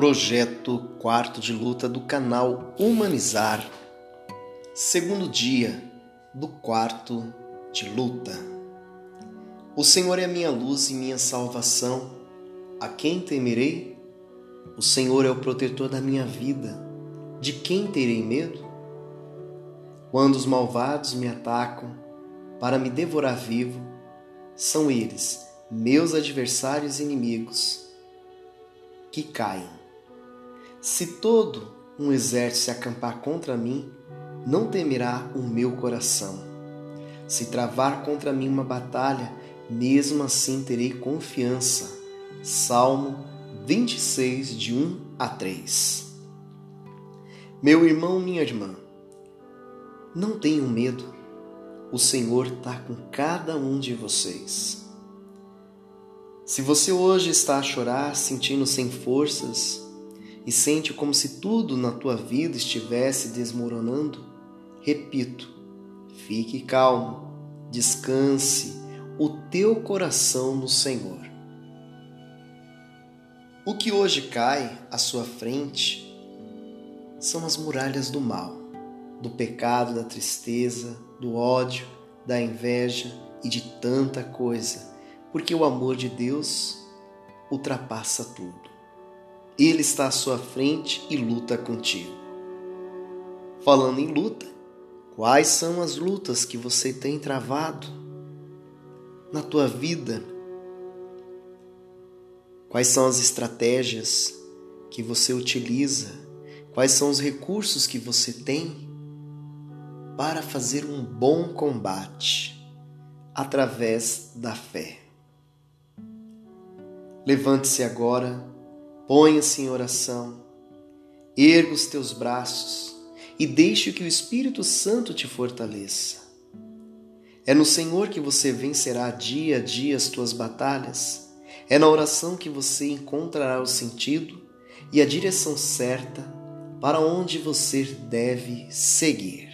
Projeto quarto de luta do canal Humanizar. Segundo dia do quarto de luta. O Senhor é minha luz e minha salvação. A quem temerei? O Senhor é o protetor da minha vida. De quem terei medo? Quando os malvados me atacam para me devorar vivo, são eles, meus adversários e inimigos, que caem. Se todo um exército se acampar contra mim, não temerá o meu coração. Se travar contra mim uma batalha, mesmo assim terei confiança. Salmo 26, de 1 a 3. Meu irmão, minha irmã, não tenham medo. O Senhor está com cada um de vocês. Se você hoje está a chorar, sentindo sem forças, e sente como se tudo na tua vida estivesse desmoronando, repito, fique calmo, descanse o teu coração no Senhor. O que hoje cai à sua frente são as muralhas do mal, do pecado, da tristeza, do ódio, da inveja e de tanta coisa, porque o amor de Deus ultrapassa tudo. Ele está à sua frente e luta contigo. Falando em luta, quais são as lutas que você tem travado na tua vida? Quais são as estratégias que você utiliza? Quais são os recursos que você tem para fazer um bom combate através da fé? Levante-se agora Ponha-se em oração, erga os teus braços e deixe que o Espírito Santo te fortaleça. É no Senhor que você vencerá dia a dia as tuas batalhas. É na oração que você encontrará o sentido e a direção certa para onde você deve seguir.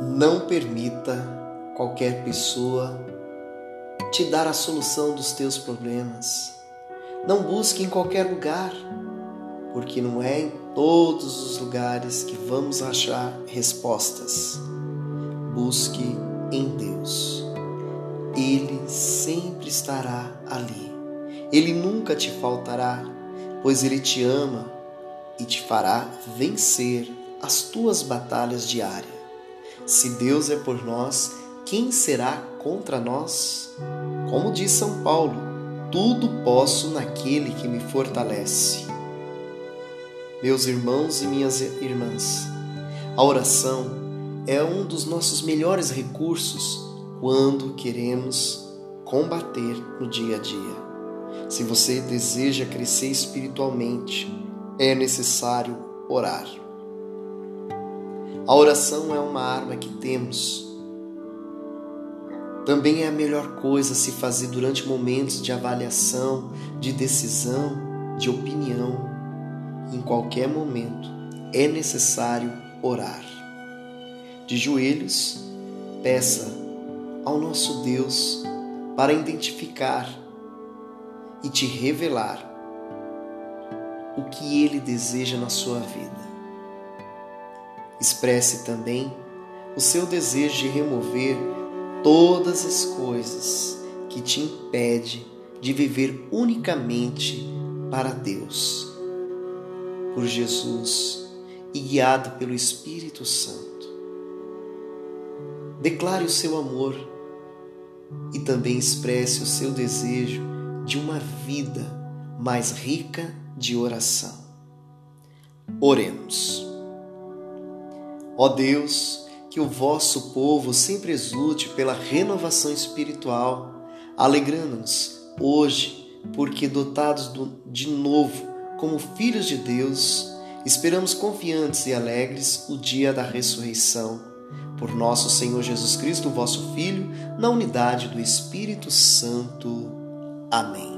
Não permita qualquer pessoa te dar a solução dos teus problemas. Não busque em qualquer lugar, porque não é em todos os lugares que vamos achar respostas. Busque em Deus. Ele sempre estará ali. Ele nunca te faltará, pois Ele te ama e te fará vencer as tuas batalhas diárias. Se Deus é por nós, quem será contra nós? Como diz São Paulo, tudo posso naquele que me fortalece. Meus irmãos e minhas irmãs, a oração é um dos nossos melhores recursos quando queremos combater no dia a dia. Se você deseja crescer espiritualmente, é necessário orar. A oração é uma arma que temos. Também é a melhor coisa a se fazer durante momentos de avaliação, de decisão, de opinião. Em qualquer momento é necessário orar. De joelhos, peça ao nosso Deus para identificar e te revelar o que Ele deseja na sua vida. Expresse também o seu desejo de remover todas as coisas que te impede de viver unicamente para Deus, por Jesus e guiado pelo Espírito Santo. Declare o seu amor e também expresse o seu desejo de uma vida mais rica de oração. Oremos. Ó Deus, que o vosso povo sempre exulte pela renovação espiritual, alegrando-nos hoje, porque dotados de novo como filhos de Deus, esperamos confiantes e alegres o dia da ressurreição, Por nosso Senhor Jesus Cristo, vosso Filho, na unidade do Espírito Santo. Amém.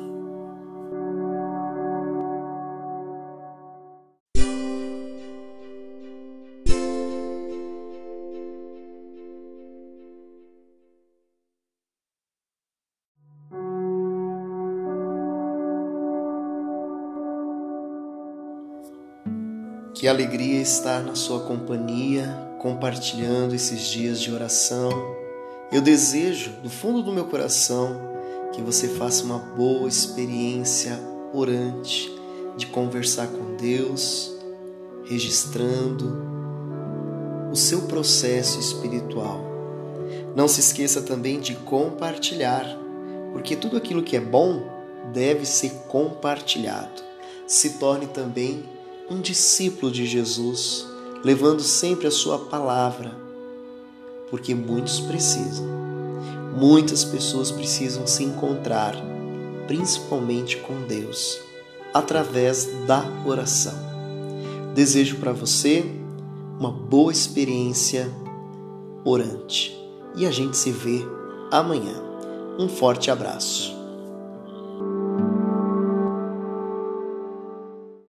Que alegria estar na sua companhia, compartilhando esses dias de oração. Eu desejo, do fundo do meu coração, que você faça uma boa experiência orante, de conversar com Deus, registrando o seu processo espiritual. Não se esqueça também de compartilhar, porque tudo aquilo que é bom deve ser compartilhado. Se torne também um discípulo de Jesus, levando sempre a sua palavra, porque muitos precisam. Muitas pessoas precisam se encontrar, principalmente com Deus, através da oração. Desejo para você uma boa experiência orante e a gente se vê amanhã. Um forte abraço.